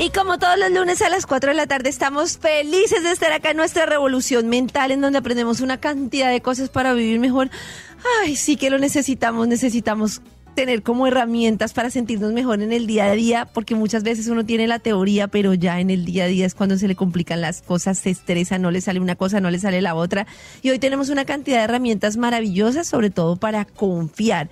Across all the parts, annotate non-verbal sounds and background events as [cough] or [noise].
Y como todos los lunes a las 4 de la tarde estamos felices de estar acá en nuestra revolución mental en donde aprendemos una cantidad de cosas para vivir mejor. Ay, sí que lo necesitamos, necesitamos tener como herramientas para sentirnos mejor en el día a día, porque muchas veces uno tiene la teoría, pero ya en el día a día es cuando se le complican las cosas, se estresa, no le sale una cosa, no le sale la otra. Y hoy tenemos una cantidad de herramientas maravillosas, sobre todo para confiar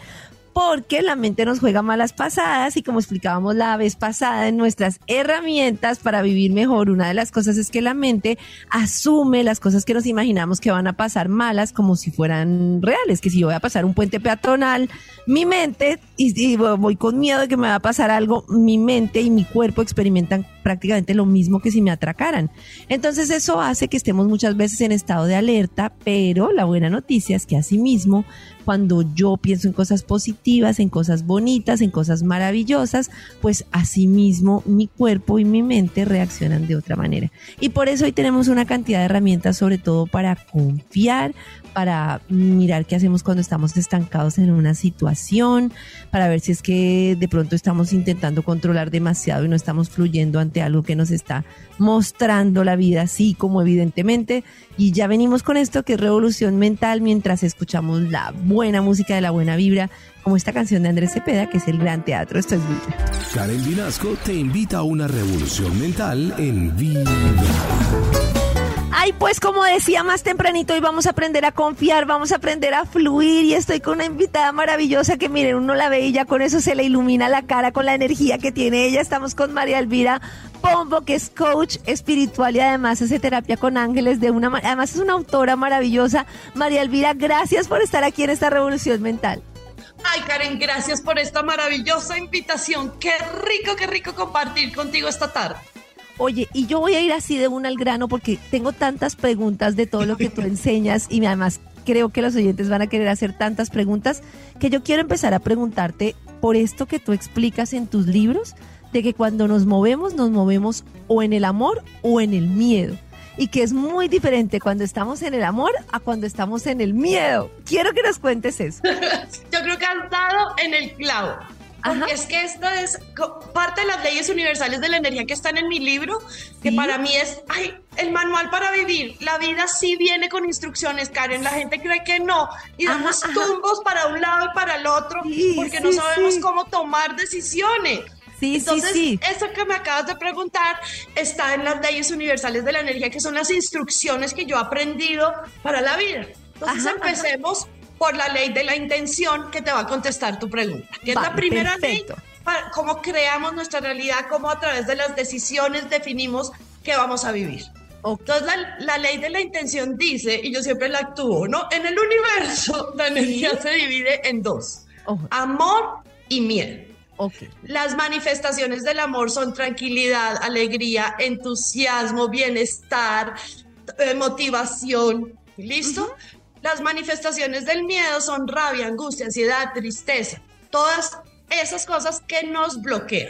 porque la mente nos juega malas pasadas y como explicábamos la vez pasada en nuestras herramientas para vivir mejor, una de las cosas es que la mente asume las cosas que nos imaginamos que van a pasar malas como si fueran reales, que si yo voy a pasar un puente peatonal, mi mente, y, voy con miedo de que me va a pasar algo, mi mente y mi cuerpo experimentan prácticamente lo mismo que si me atracaran. Entonces eso hace que estemos muchas veces en estado de alerta, pero la buena noticia es que asimismo cuando yo pienso en cosas positivas, en cosas bonitas, en cosas maravillosas, pues asimismo mi cuerpo y mi mente reaccionan de otra manera. Y por eso hoy tenemos una cantidad de herramientas, sobre todo para confiar, para mirar qué hacemos cuando estamos estancados en una situación, para ver si es que de pronto estamos intentando controlar demasiado y no estamos fluyendo ante algo que nos está mostrando la vida así como evidentemente. Y ya venimos con esto que es revolución mental mientras escuchamos la buena música de la buena vibra, como esta canción de Andrés Cepeda, que es el gran teatro. Esto es Vibra. Karen Vinasco te invita a una revolución mental en Vibra. Pues como decía más tempranito, hoy vamos a aprender a confiar, vamos a aprender a fluir y estoy con una invitada maravillosa que miren, uno la ve y ya con eso se le ilumina la cara con la energía que tiene ella. Estamos con María Elvira Pombo, que es coach espiritual y además hace terapia con ángeles de una además es una autora maravillosa. María Elvira, gracias por estar aquí en esta revolución mental. Ay, Karen, gracias por esta maravillosa invitación. Qué rico, qué rico compartir contigo esta tarde. Oye, y yo voy a ir así de una al grano porque tengo tantas preguntas de todo lo que tú [laughs] enseñas y además creo que los oyentes van a querer hacer tantas preguntas que yo quiero empezar a preguntarte por esto que tú explicas en tus libros, de que cuando nos movemos, nos movemos o en el amor o en el miedo. Y que es muy diferente cuando estamos en el amor a cuando estamos en el miedo. Quiero que nos cuentes eso. [laughs] yo creo que has dado en el clavo. Porque es que esto es parte de las leyes universales de la energía que están en mi libro, que para mí es ay, el manual para vivir. La vida sí viene con instrucciones, Karen. La gente cree que no. Y damos tumbos para un lado y para el otro porque no sabemos cómo tomar decisiones. Sí, Entonces, sí, eso que me acabas de preguntar está en las leyes universales de la energía, que son las instrucciones que yo he aprendido para la vida. Entonces, empecemos por la ley de la intención que te va a contestar tu pregunta, que es la primera ley para cómo creamos nuestra realidad, cómo a través de las decisiones definimos qué vamos a vivir. Entonces la, ley de la intención dice, y yo siempre la actúo, ¿no? En el universo [laughs] la energía se divide en dos, amor y miedo. Las manifestaciones del amor son tranquilidad, alegría, entusiasmo, bienestar, eh, motivación. ¿Listo? Las manifestaciones del miedo son rabia, angustia, ansiedad, tristeza, todas esas cosas que nos bloquean.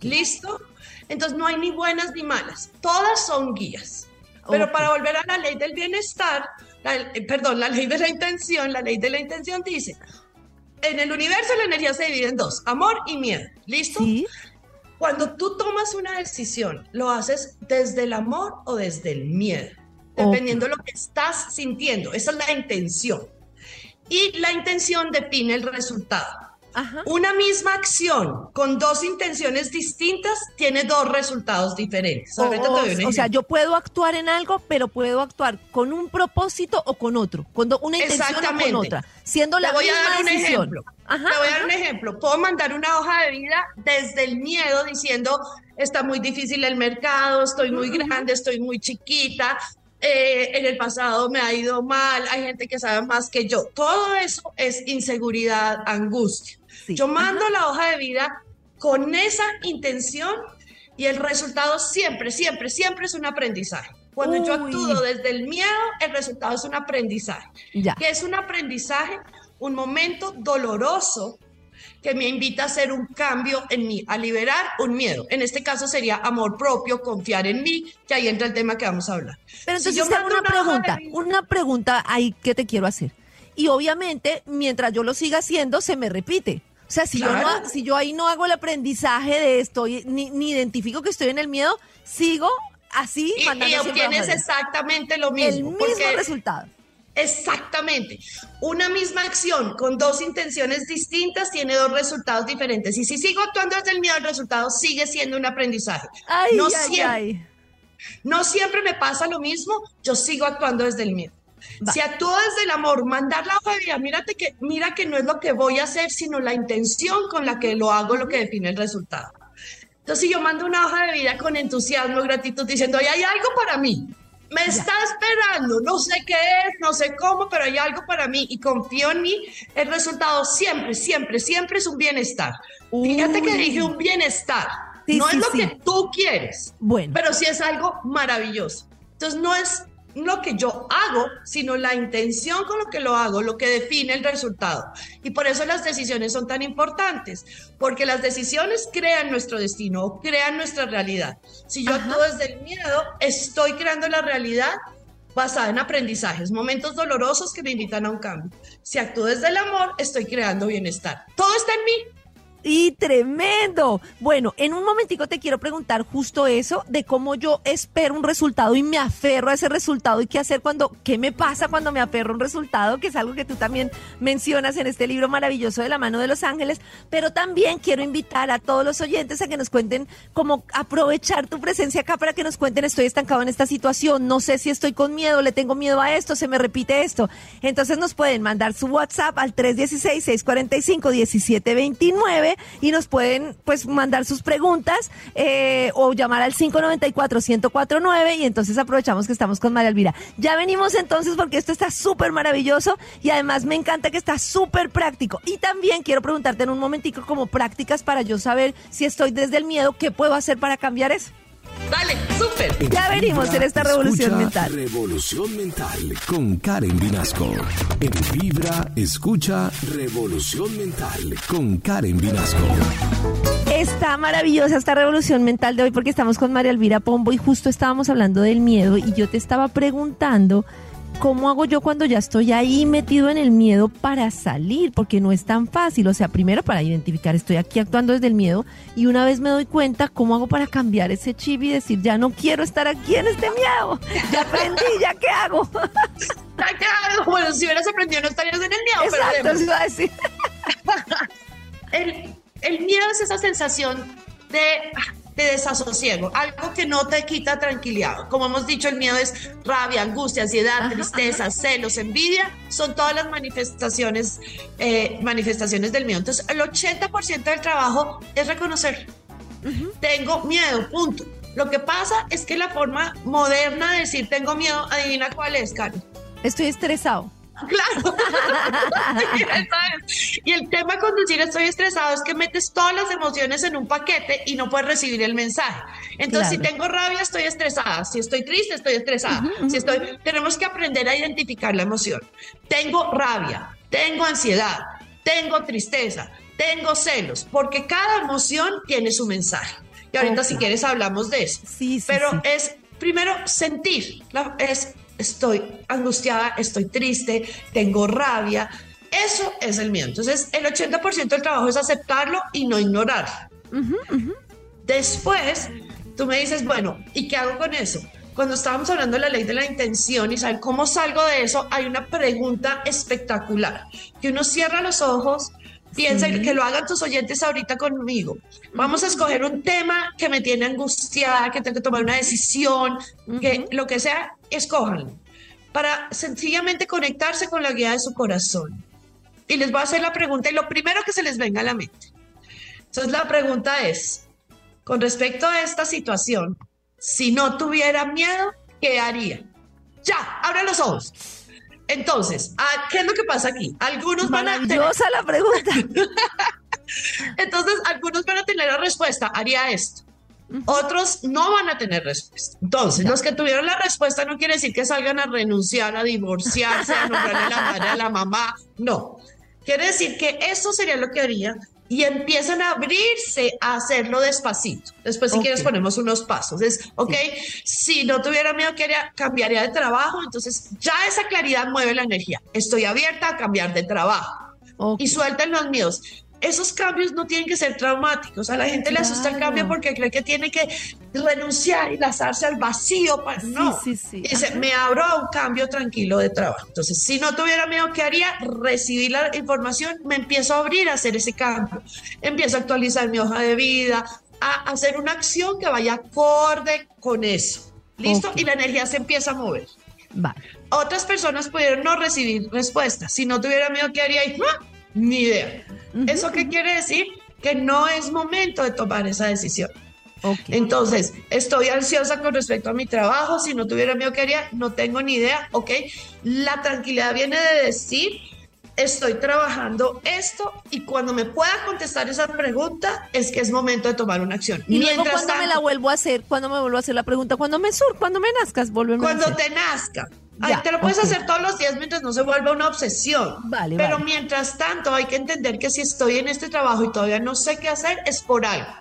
¿Listo? Entonces no hay ni buenas ni malas, todas son guías. Pero para volver a la ley del bienestar, eh, perdón, la ley de la intención, la ley de la intención dice, en el universo la energía se divide en dos, amor y miedo. ¿Listo? Cuando tú tomas una decisión, lo haces desde el amor o desde el miedo dependiendo de lo que estás sintiendo. Esa es la intención. Y la intención define el resultado. Una misma acción con dos intenciones distintas tiene dos resultados diferentes. O, sea, yo puedo actuar en algo, pero puedo actuar con un propósito o con otro, con una intención o con otra, siendo la voy a dar un ejemplo. Te voy a dar un ejemplo. Puedo mandar una hoja de vida desde el miedo diciendo está muy difícil el mercado, estoy muy grande, estoy muy chiquita, eh, en el pasado me ha ido mal, hay gente que sabe más que yo. Todo eso es inseguridad, angustia. Yo mando la hoja de vida con esa intención Y el resultado siempre, siempre, siempre es un aprendizaje. Cuando yo actúo desde el miedo, el resultado es un aprendizaje. Ya. ¿Qué es un aprendizaje? Un momento doloroso que me invita a hacer un cambio en mí, a liberar un miedo. En este caso sería amor propio, confiar en mí, que ahí entra el tema que vamos a hablar. Pero entonces yo tengo una, pregunta, una pregunta ahí que te quiero hacer. Y obviamente, mientras yo lo siga haciendo, se me repite. O sea, si, yo, no, si yo ahí no hago el aprendizaje de esto, ni, ni identifico que estoy en el miedo, sigo así y, y obtienes exactamente lo mismo. El mismo resultado. Exactamente. Una misma acción con dos intenciones distintas tiene dos resultados diferentes. Y si sigo actuando desde el miedo, el resultado sigue siendo un aprendizaje. no, siempre, no siempre me pasa lo mismo, yo sigo actuando desde el miedo. Si actúo desde el amor, mandar la hoja de vida, mírate que, mira que no es lo que voy a hacer, sino la intención con la que lo hago lo que define el resultado. Entonces, si yo mando una hoja de vida con entusiasmo, gratitud, diciendo, hay algo para mí, me está esperando, no sé qué es, no sé cómo, pero hay algo para mí y confío en mí, el resultado siempre, siempre, siempre es un bienestar. Fíjate que dije un bienestar. no es lo que tú quieres, bueno. pero sí es algo maravilloso. Entonces no es lo que yo hago, sino la intención con lo que lo hago, lo que define el resultado. Y por eso las decisiones son tan importantes, porque las decisiones crean nuestro destino, crean nuestra realidad. Si yo actúo desde el miedo, estoy creando la realidad basada en aprendizajes, momentos dolorosos que me invitan a un cambio. Si actúo desde el amor, estoy creando bienestar. Todo está en mí. Y tremendo. Bueno, en un momentico te quiero preguntar justo eso de cómo yo espero un resultado y me aferro a ese resultado y qué hacer cuando, qué me pasa cuando me aferro a un resultado, que es algo que tú también mencionas en este libro maravilloso de la mano de los ángeles, pero también quiero invitar a todos los oyentes a que nos cuenten cómo aprovechar tu presencia acá para que nos cuenten, estoy estancado en esta situación, no sé si estoy con miedo, le tengo miedo a esto, se me repite esto. Entonces nos pueden mandar su WhatsApp al 316 645 1729 y nos pueden pues mandar sus preguntas eh, o llamar al 594-1049 y entonces aprovechamos que estamos con María Elvira. Ya venimos entonces porque esto está súper maravilloso y además me encanta que está súper práctico. Y también quiero preguntarte en un momentico como prácticas para yo saber si estoy desde el miedo, ¿qué puedo hacer para cambiar eso? Dale, súper. Ya venimos en esta revolución mental. Revolución mental con Karen Vinasco. En Vibra, escucha Revolución mental con Karen Vinasco. Está maravillosa esta revolución mental de hoy porque estamos con María Elvira Pombo y justo estábamos hablando del miedo y yo te estaba preguntando ¿cómo hago yo cuando ya estoy ahí metido en el miedo para salir? Porque no es tan fácil. O sea, primero para identificar, estoy aquí actuando desde el miedo y una vez me doy cuenta, ¿cómo hago para cambiar ese chip y decir, ya no quiero estar aquí en este miedo? Ya aprendí, ¿ya qué hago? [laughs] ¿Ya qué hago? Bueno, si hubieras aprendido no estarías en el miedo. Exacto, eso iba a decir. [laughs] el, el miedo es esa sensación de de desasosiego, algo que no te quita tranquilidad. Como hemos dicho, el miedo es rabia, angustia, ansiedad, tristeza, celos, envidia, son todas las manifestaciones, eh, manifestaciones del miedo. Entonces, el 80% del trabajo es reconocer, tengo miedo, punto. Lo que pasa es que la forma moderna de decir tengo miedo, adivina cuál es, Cari. Estoy estresado. Claro. [laughs] y el tema con decir estoy estresado es que metes todas las emociones en un paquete y no puedes recibir el mensaje. Entonces, si tengo rabia, estoy estresada. Si estoy triste, estoy estresada. Si estoy, tenemos que aprender a identificar la emoción. Tengo rabia, tengo ansiedad, tengo tristeza, tengo celos, porque cada emoción tiene su mensaje. Y ahorita, si quieres, hablamos de eso. Sí, sí, Pero es primero sentir, es estoy angustiada, estoy triste, tengo rabia. Eso es el miedo. Entonces, el 80% del trabajo es aceptarlo y no ignorarlo. Después, tú me dices, bueno, ¿y qué hago con eso? Cuando estábamos hablando de la ley de la intención y saber cómo salgo de eso, hay una pregunta espectacular, que uno cierra los ojos, piensa que lo hagan tus oyentes ahorita conmigo. Vamos a escoger un tema que me tiene angustiada, que tengo que tomar una decisión, que lo que sea, escójanlo, para sencillamente conectarse con la guía de su corazón. Y les voy a hacer la pregunta y lo primero que se les venga a la mente. Entonces la pregunta es, con respecto a esta situación, si no tuviera miedo, ¿qué haría? Ya, abre los ojos. Entonces, ¿qué es lo que pasa aquí? Algunos van a tener... la pregunta. [laughs] Entonces, algunos van a tener la respuesta, haría esto. Otros no van a tener respuesta. Entonces, los que tuvieron la respuesta no quiere decir que salgan a renunciar, a divorciarse, a nombrarle la [laughs] madre a la mamá. No. Quiere decir que eso sería lo que haría y empiezan a abrirse a hacerlo despacito. Después, si quieres, ponemos unos pasos. Es, ok, si no tuviera miedo, que cambiaría de trabajo. Entonces, ya esa claridad mueve la energía. Estoy abierta a cambiar de trabajo. Y suelten los miedos esos cambios no tienen que ser traumáticos. A la gente le asusta el cambio porque cree que tiene que renunciar y lanzarse al vacío. Para... No, dice, me abro a un cambio tranquilo de trabajo. Entonces, si no tuviera miedo, ¿qué haría? Recibir la información, me empiezo a abrir a hacer ese cambio. Empiezo a actualizar mi hoja de vida, a hacer una acción que vaya acorde con eso. ¿Listo? Y la energía se empieza a mover. Otras personas pudieron no recibir respuestas. Si no tuviera miedo, ¿qué haría? ¡ah! Ni idea. ¿Eso qué quiere decir? Que no es momento de tomar esa decisión. Entonces, estoy ansiosa con respecto a mi trabajo. Si no tuviera miedo que haría, no tengo ni idea. Ok. La tranquilidad viene de decir, estoy trabajando esto y cuando me pueda contestar esa pregunta es que es momento de tomar una acción. Y luego cuando me la vuelvo a hacer, cuando me vuelvo a hacer la pregunta, cuando me sur, cuando me nazcas, volvemos Cuando te nazca te lo puedes hacer todos los días mientras no se vuelva una obsesión. Vale, Pero mientras tanto hay que entender que si estoy en este trabajo y todavía no sé qué hacer, es por algo.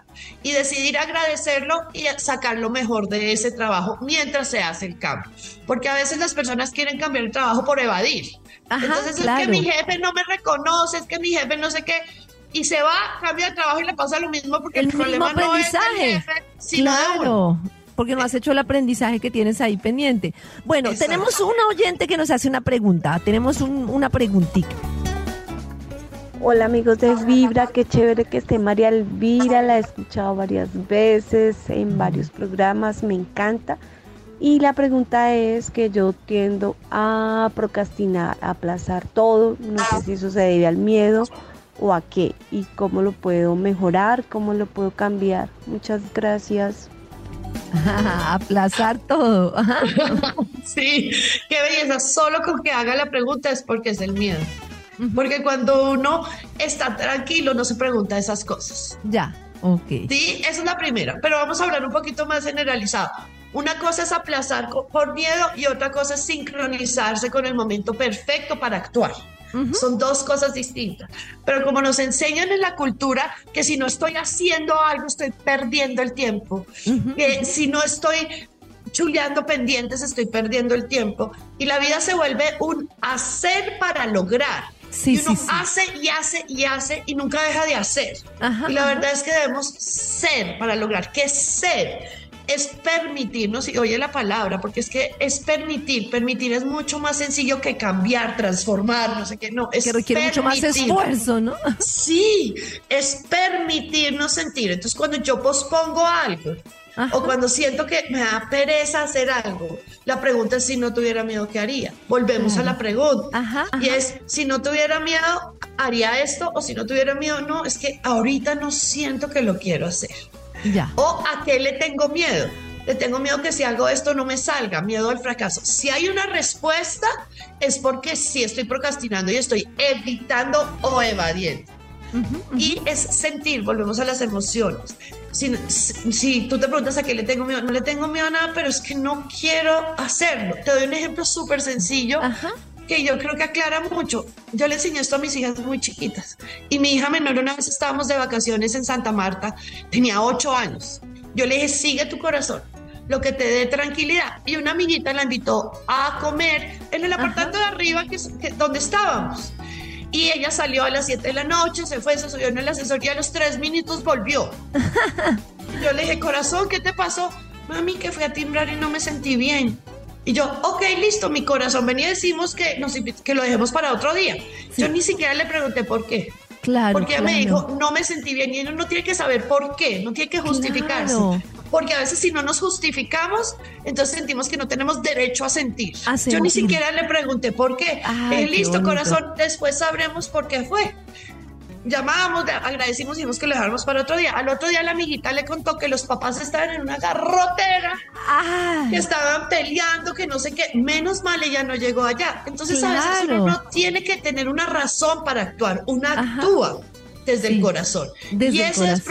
Y decidir agradecerlo y sacar lo mejor de ese trabajo mientras se hace el cambio. Porque a veces las personas quieren cambiar el trabajo por evadir. Entonces es que mi jefe no me reconoce, es que mi jefe no sé qué y se va, cambia de trabajo y le pasa lo mismo porque el, problema no es el jefe, sino claro porque no has hecho el aprendizaje que tienes ahí pendiente. Bueno, tenemos una oyente que nos hace una pregunta. Tenemos una preguntita. Hola amigos de Vibra, qué chévere que esté María Elvira, la he escuchado varias veces en varios programas, me encanta. Y la pregunta es que yo tiendo a procrastinar, a aplazar todo, no sé si eso se debe al miedo o a qué y cómo lo puedo mejorar, cómo lo puedo cambiar. Muchas gracias. [laughs] Aplazar todo. [laughs] sí, qué belleza. Solo con que haga la pregunta es porque es el miedo. Porque cuando uno está tranquilo no se pregunta esas cosas. Ya, ok. Sí, esa es la primera. Pero vamos a hablar un poquito más generalizado. Una cosa es aplazar por miedo y otra cosa es sincronizarse con el momento perfecto para actuar. Son dos cosas distintas. Pero como nos enseñan en la cultura que si no estoy haciendo algo, estoy perdiendo el tiempo. Que si no estoy chuleando pendientes, estoy perdiendo el tiempo. Y la vida se vuelve un hacer para lograr. y uno hace y hace y hace y nunca deja de hacer. y la verdad es que debemos ser para lograr. ¿Qué ser? Es permitirnos, y oye la palabra, porque es que es permitir, permitir es mucho más sencillo que cambiar, transformar, no sé qué, no, es que requiere mucho más esfuerzo, ¿no? Sí, es permitirnos sentir. Entonces, cuando yo pospongo algo, o cuando siento que me da pereza hacer algo, la pregunta es si no tuviera miedo, ¿qué haría? Volvemos a la pregunta. Y es, si no tuviera miedo, haría esto, o si no tuviera miedo, no, es que ahorita no siento que lo quiero hacer. O a qué le tengo miedo. Le tengo miedo que si hago esto no me salga, miedo al fracaso. Si hay una respuesta, es porque sí estoy procrastinando y estoy evitando o evadiendo. Y es sentir, volvemos a las emociones. Si, si, tú te preguntas a qué le tengo miedo, no le tengo miedo a nada, pero es que no quiero hacerlo. Te doy un ejemplo súper sencillo que yo creo que aclara mucho. Yo le enseñé esto a mis hijas muy chiquitas y mi hija menor una vez estábamos de vacaciones en Santa Marta, tenía ocho años. Yo le dije, sigue tu corazón, lo que te dé tranquilidad. Y una amiguita la invitó a comer en el apartamento de arriba que, donde estábamos. Y ella salió a las 7 de la noche, se fue, se subió en el ascensor y a los tres minutos volvió. [laughs] Yo le dije, corazón, ¿qué te pasó? Mami, que fui a timbrar y no me sentí bien. Y yo, ok, listo, mi corazón venía y decimos que, nos, que lo dejemos para otro día. Yo ni siquiera le pregunté por qué. Claro. Porque ella me dijo, no me sentí bien y uno no tiene que saber por qué, no tiene que justificarse. Porque a veces si no nos justificamos, entonces sentimos que no tenemos derecho a sentir. Yo ni siquiera le pregunté por qué. Eh, listo, corazón, después sabremos por qué fue llamábamos, agradecimos y dijimos que lo dejáramos para otro día. Al otro día la amiguita le contó que los papás estaban en una garrotera, que estaban peleando, que no sé qué. Menos mal ella no llegó allá. Entonces a veces uno no tiene que tener una razón para actuar, uno actúa desde el corazón. y eso es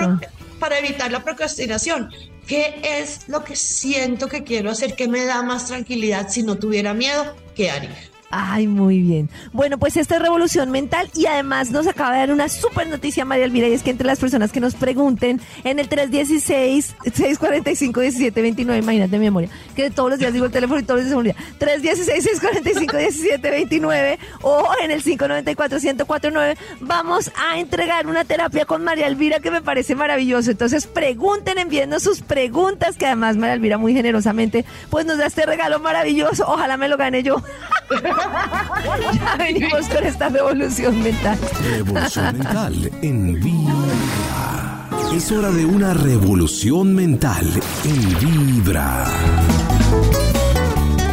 para evitar la procrastinación. ¿qué es lo que siento que quiero hacer? ¿Qué me da más tranquilidad si no tuviera miedo? ¿Qué haría? Ay, muy bien. Bueno, pues esta es Revolución Mental y además nos acaba de dar una súper noticia María Elvira y es que entre las personas que nos pregunten en el 316-645-1729, imagínate mi memoria, que todos los días digo el teléfono y todos los días se me 316-645-1729 o en el 594-1049 vamos a entregar una terapia con María Elvira que me parece maravilloso. Entonces pregunten, enviando sus preguntas que además María Elvira muy generosamente pues nos da este regalo maravilloso. Ojalá me lo gane yo. [laughs] ya venimos con esta revolución mental. Revolución mental en Vibra. Es hora de una revolución mental en Vibra.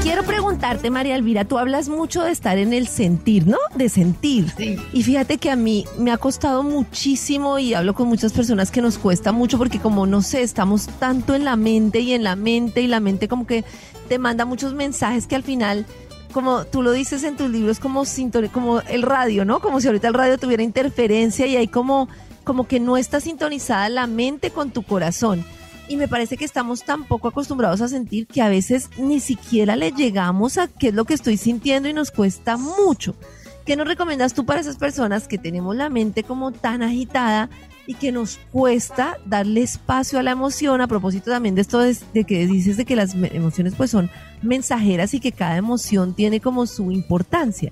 Quiero preguntarte, María Elvira, tú hablas mucho de estar en el sentir, ¿no? De sentir. Y fíjate que a mí me ha costado muchísimo y hablo con muchas personas que nos cuesta mucho porque como no sé, estamos tanto en la mente y en la mente y la mente como que te manda muchos mensajes que al final como tú lo dices en tus libros, como, como el radio, ¿no? Como si ahorita el radio tuviera interferencia y hay como, como que no está sintonizada la mente con tu corazón. Y me parece que estamos tan poco acostumbrados a sentir que a veces ni siquiera le llegamos a qué es lo que estoy sintiendo y nos cuesta mucho. ¿Qué nos recomiendas tú para esas personas que tenemos la mente como tan agitada y que nos cuesta darle espacio a la emoción a propósito también de esto de, que dices de que las emociones pues son mensajeras y que cada emoción tiene como su importancia.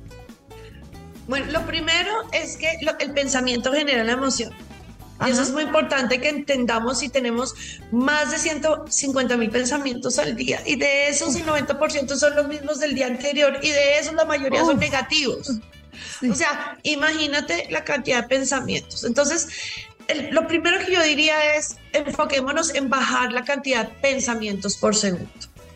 Bueno, lo primero es que el pensamiento genera la emoción. Y eso es muy importante que entendamos si tenemos más de 150 mil pensamientos al día y de esos el 90% son los mismos del día anterior y de esos la mayoría son negativos. O sea, imagínate la cantidad de pensamientos. Entonces, lo primero que yo diría es enfoquémonos en bajar la cantidad de pensamientos por segundo.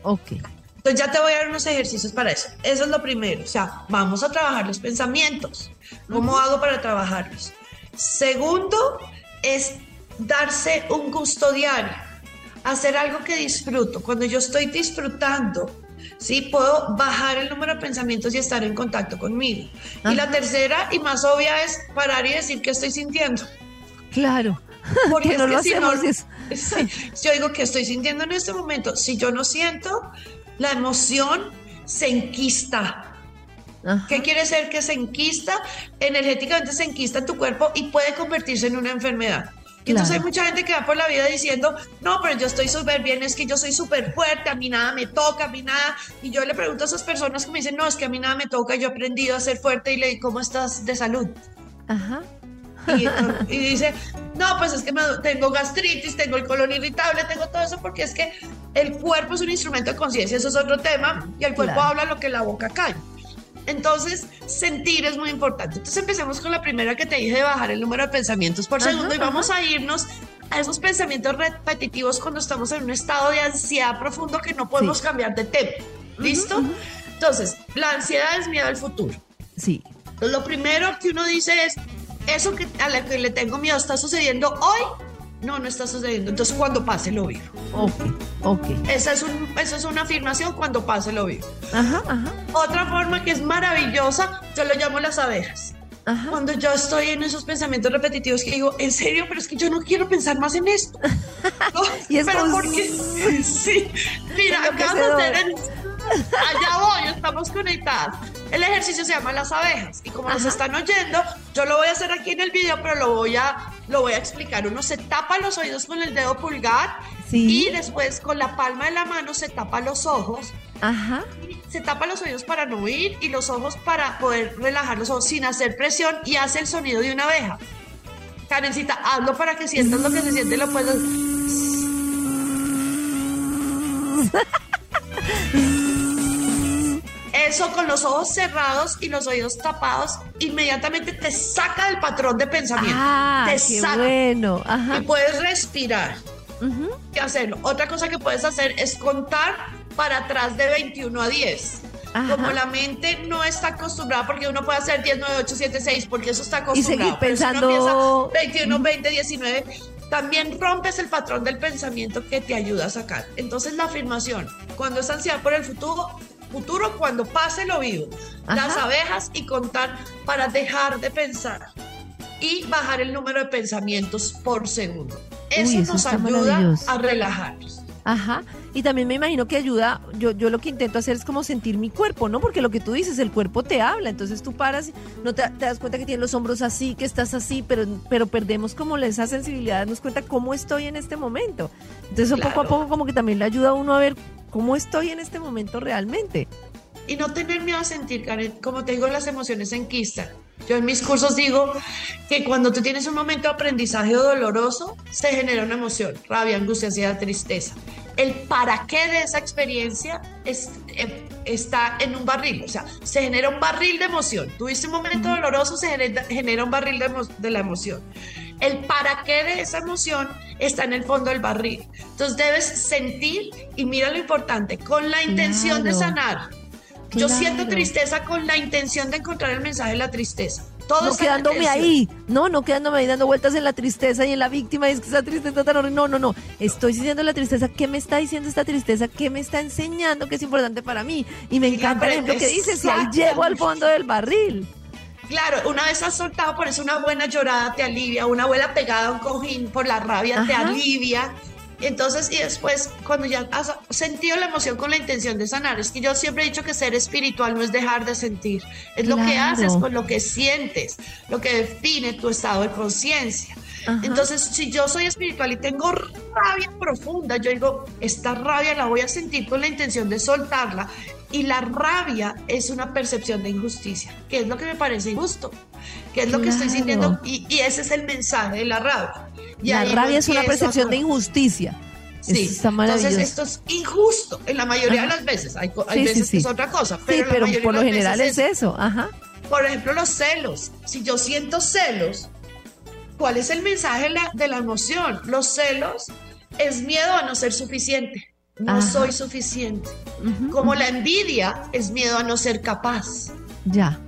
Ok. Entonces ya te voy a dar unos ejercicios para eso. Eso es lo primero. O sea, vamos a trabajar los pensamientos. ¿Cómo hago para trabajarlos? Segundo es darse un gusto diario. Hacer algo que disfruto. Cuando yo estoy disfrutando, ¿sí? Puedo bajar el número de pensamientos y estar en contacto conmigo. Y la tercera y más obvia es parar y decir qué estoy sintiendo. Claro. [laughs] Porque no lo hacemos. [laughs] yo digo que estoy sintiendo en este momento. Si yo no siento, la emoción se enquista. ¿Qué quiere decir que se enquista? Energéticamente se enquista en tu cuerpo y puede convertirse en una enfermedad. Entonces hay mucha gente que va por la vida diciendo, no, pero yo estoy súper bien, es que yo soy súper fuerte, a mí nada me toca, a mí nada. Y yo le pregunto a esas personas que me dicen, no, es que a mí nada me toca, yo he aprendido a ser fuerte y le digo, ¿cómo estás de salud? Ajá. Y, dice, no, pues es que tengo gastritis, tengo el colon irritable, tengo todo eso porque es que el cuerpo es un instrumento de conciencia, eso es otro tema, y el cuerpo habla lo que la boca calla. Entonces, sentir es muy importante. Entonces, empecemos con la primera que te dije de bajar el número de pensamientos por segundo y vamos a irnos a esos pensamientos repetitivos cuando estamos en un estado de ansiedad profundo que no podemos cambiar de tema. ¿Listo? Entonces, la ansiedad es miedo al futuro. Sí. Entonces, lo primero que uno dice es, eso que, a lo que le tengo miedo está sucediendo hoy, no, no está sucediendo. Entonces, cuando pase, lo vivo. Ok, ok. Esa es, un, esa es una afirmación, cuando pase, lo vivo. Ajá, ajá. Otra forma que es maravillosa, yo lo llamo las abejas. Ajá. Cuando yo estoy en esos pensamientos repetitivos que digo, en serio, pero es que yo no quiero pensar más en esto. [laughs] y es pero porque [laughs] sí, mira, acá allá voy, estamos conectadas. El ejercicio se llama las abejas y como nos están oyendo, yo lo voy a hacer aquí en el video, pero lo voy a, lo voy a explicar. Uno se tapa los oídos con el dedo pulgar y después con la palma de la mano se tapa los ojos. Ajá. Se tapa los oídos para no oír y los ojos para poder relajar los ojos sin hacer presión y hace el sonido de una abeja. Karencita, hazlo para que sientas lo que se siente lo puedes. [laughs] Eso con los ojos cerrados y los oídos tapados, inmediatamente te saca del patrón de pensamiento. Ah, te qué saca. bueno. Y puedes respirar y hacerlo. Otra cosa que puedes hacer es contar para atrás de 21 a 10. Como la mente no está acostumbrada, porque uno puede hacer 10, 9, 8, 7, 6, porque eso está acostumbrado. Y seguir pensando. 21, 20, 19 también rompes el patrón del pensamiento que te ayuda a sacar. Entonces la afirmación, cuando es ansiedad por el futuro, futuro cuando pase lo vivo. Las abejas y contar para dejar de pensar y bajar el número de pensamientos por segundo. Eso, nos ayuda a relajarnos. Ajá. Y también me imagino que ayuda, yo, yo lo que intento hacer es como sentir mi cuerpo, ¿no? Porque lo que tú dices, el cuerpo te habla, entonces tú paras, no te, das cuenta que tienes los hombros así, que estás así, pero, pero perdemos como esa sensibilidad, darnos cuenta cómo estoy en este momento. Entonces poco a poco como que también le ayuda a uno a ver cómo estoy en este momento realmente. Y no tener miedo a sentir, Karen, como te digo, las emociones en enquistan. Yo en mis cursos digo que cuando tú tienes un momento de aprendizaje doloroso, se genera una emoción, rabia, angustia, ansiedad, tristeza. El para qué de esa experiencia es, eh, está en un barril, o sea, se genera un barril de emoción. Tuviste un momento doloroso, se genera, un barril de, la emoción. El para qué de esa emoción está en el fondo del barril. Entonces debes sentir, y mira lo importante, con la intención de sanar yo siento tristeza con la intención de encontrar el mensaje de la tristeza. Todo no quedándome ahí, no, no quedándome ahí dando vueltas en la tristeza y en la víctima, y es que esa tristeza tan horrible. No, no, no. Estoy sintiendo la tristeza. ¿Qué me está diciendo esta tristeza? ¿Qué me está enseñando que es importante para mí? Y me encanta el ejemplo que dices, si ahí llego al fondo del barril. Claro, una vez has soltado, por eso una buena llorada te alivia, una abuela pegada a un cojín por la rabia te alivia entonces, y después, cuando ya has sentido la emoción con la intención de sanar, es que yo siempre he dicho que ser espiritual no es dejar de sentir, es lo que haces con lo que sientes, lo que define tu estado de conciencia. Entonces, si yo soy espiritual y tengo rabia profunda, yo digo, esta rabia la voy a sentir con la intención de soltarla. Y la rabia es una percepción de injusticia, que es lo que me parece injusto, que es lo que estoy sintiendo, y, y ese es el mensaje de la rabia la rabia es una percepción de injusticia. Sí, entonces esto es injusto en la mayoría de las veces. Hay, veces que es otra cosa, pero, pero por lo general es eso. Ajá. Por ejemplo, los celos. Si yo siento celos, ¿cuál es el mensaje de la, emoción? Los celos es miedo a no ser suficiente. No soy suficiente. Como la envidia es miedo a no ser capaz. Ya.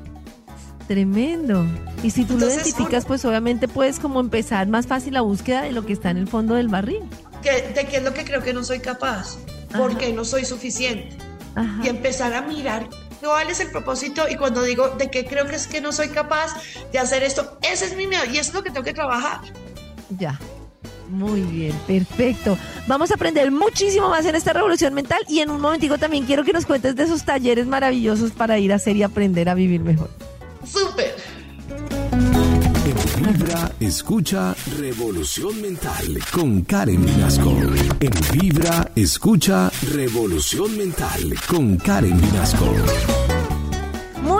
Tremendo. Y si tú lo identificas, pues obviamente puedes como empezar más fácil la búsqueda de lo que está en el fondo del barril. ¿De qué es lo que creo que no soy capaz? Porque no soy suficiente. Y empezar a mirar cuál es el propósito y cuando digo de qué creo que es que no soy capaz de hacer esto, ese es mi miedo y eso es lo que tengo que trabajar. Ya. Muy bien, perfecto. Vamos a aprender muchísimo más en esta revolución mental y en un momentico también quiero que nos cuentes de esos talleres maravillosos para ir a hacer y aprender a vivir mejor. Súper. En Vibra, escucha Revolución Mental con Karen Vinasco. En Vibra, escucha Revolución Mental con Karen Vinasco.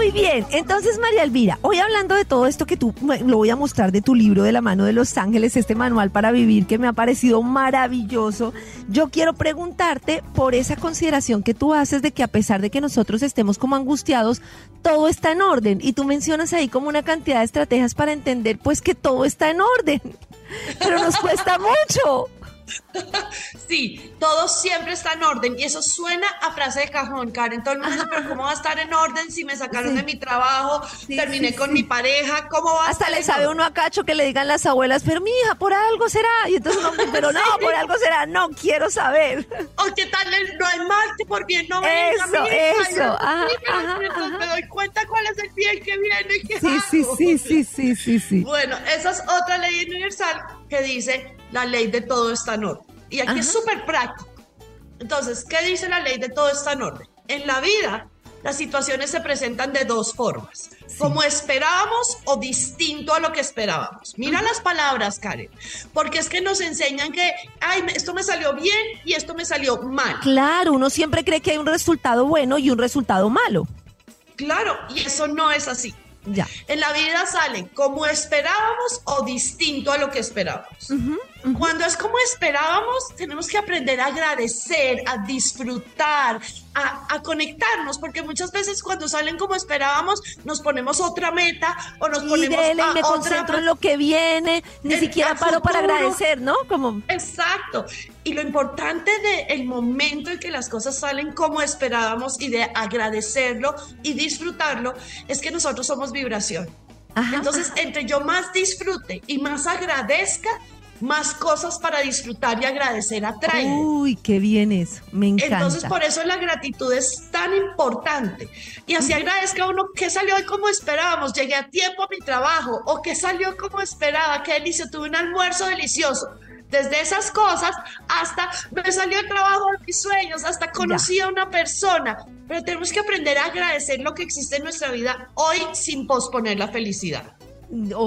Muy bien, entonces María Elvira, hoy hablando de todo esto que tú lo voy a mostrar de tu libro de la mano de los ángeles, este manual para vivir que me ha parecido maravilloso, yo quiero preguntarte por esa consideración que tú haces de que a pesar de que nosotros estemos como angustiados, todo está en orden. Y tú mencionas ahí como una cantidad de estrategias para entender pues que todo está en orden, [laughs] pero nos cuesta mucho. Sí, todo siempre está en orden y eso suena a frase de cajón, Karen. Todo el mundo dice, pero ¿cómo va a estar en orden si me sacaron de mi trabajo, terminé con mi pareja? ¿Cómo va Hasta le sabe uno a cacho que le digan las abuelas, pero mi hija, por algo será. Y entonces uno, [laughs] pero no, por algo será, no quiero saber. O qué tal, no hay mal que por bien no venga. Eso, eso. me doy cuenta cuál es el bien que viene. ¿qué sí, sí, sí, sí, sí, sí, sí. Bueno, esa es otra ley universal que dice la ley de todo está en orden. Y aquí es súper práctico. Entonces, ¿qué dice la ley de todo está en orden? En la vida, las situaciones se presentan de dos formas, como esperábamos o distinto a lo que esperábamos. Mira las palabras, Karen, porque es que nos enseñan que, ay, esto me salió bien y esto me salió mal. Claro, uno siempre cree que hay un resultado bueno y un resultado malo. Claro, y eso no es así. En la vida salen como esperábamos o distinto a lo que esperábamos. Cuando es como esperábamos, tenemos que aprender a agradecer, a disfrutar, a, conectarnos, porque muchas veces cuando salen como esperábamos, nos ponemos otra meta o nos ponemos y me concentro en lo que viene, ni siquiera paro para agradecer, ¿no? Como Exacto. Y lo importante del momento en que las cosas salen como esperábamos y de agradecerlo y disfrutarlo es que nosotros somos vibración. Entonces, entre yo más disfrute y más agradezca, más cosas para disfrutar y agradecer atrae. Uy, qué bien eso, me encanta. Entonces, por eso la gratitud es tan importante. Y así agradezca a uno que salió hoy como esperábamos, llegué a tiempo a mi trabajo, o que salió como esperaba, qué delicia, tuve un almuerzo delicioso. desde esas cosas hasta me salió el trabajo de mis sueños, hasta conocí a una persona. Pero tenemos que aprender a agradecer lo que existe en nuestra vida hoy sin posponer la felicidad.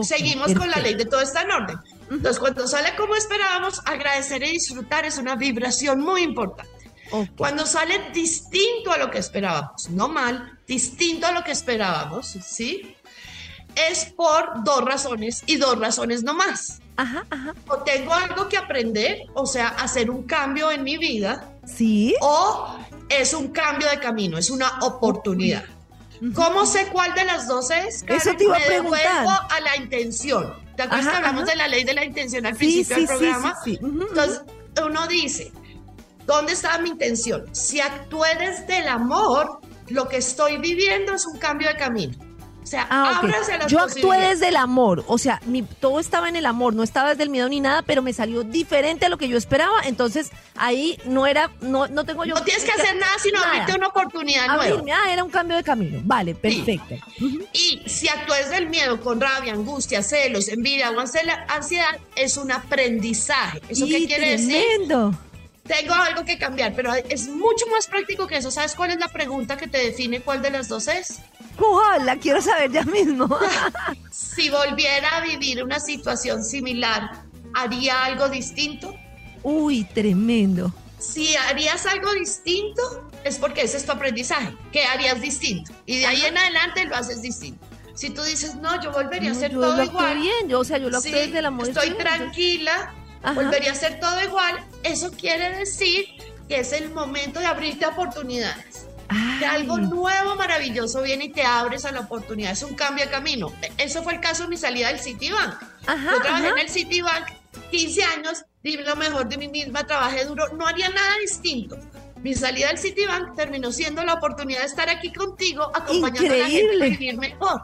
Seguimos con la ley de todo está en orden. Entonces, cuando sale como esperábamos, agradecer y disfrutar es una vibración muy importante. Cuando sale distinto a lo que esperábamos, no mal, distinto a lo que esperábamos, ¿sí? Es por dos razones y dos razones no más. Ajá, ajá. O tengo algo que aprender, o sea, hacer un cambio en mi vida. Sí. O es un cambio de camino, es una oportunidad. ¿Cómo sé cuál de las dos es? Eso te iba a preguntar. a la intención. ¿Te acuerdas que hablamos de la ley de la intención al principio del programa? Sí, sí, Entonces, uno dice, ¿dónde está mi intención? Si actúe desde el amor, lo que estoy viviendo es un cambio de camino. O sea, ah, Yo actué desde el amor, o sea, mi, todo estaba en el amor, no estaba desde el miedo ni nada, pero me salió diferente a lo que yo esperaba, entonces ahí no era, no, no tengo yo... No tienes que hacer nada, sino abrirte una oportunidad nueva. Ah, era un cambio de camino, vale, perfecto. Y si actúas desde el miedo con rabia, angustia, celos, envidia o ansiedad, es un aprendizaje. ¿Eso qué quiere tremendo. decir? tengo algo que cambiar, pero es mucho más práctico que eso. ¿Sabes cuál es la pregunta que te define cuál de las dos es? ¿Cuál? La quiero saber ya mismo. [laughs] si volviera a vivir una situación similar, ¿haría algo distinto? Uy, tremendo. Si harías algo distinto, es porque ese es tu aprendizaje. ¿Qué harías distinto? Y de ahí en adelante lo haces distinto. Si tú dices, no, yo volvería a hacer todo igual. bien, yo, o sea, yo lo sí, desde amor. Estoy tranquila, volvería a ser todo igual, eso quiere decir que es el momento de abrirte a Que algo nuevo, maravilloso viene y te abres a la oportunidad. Es un cambio de camino. Eso fue el caso de mi salida del Citibank. Yo trabajé en el Citibank 15 años, di lo mejor de mí misma, trabajé duro, no haría nada distinto. Mi salida del Citibank terminó siendo la oportunidad de estar aquí contigo, acompañando a la gente a vivir mejor.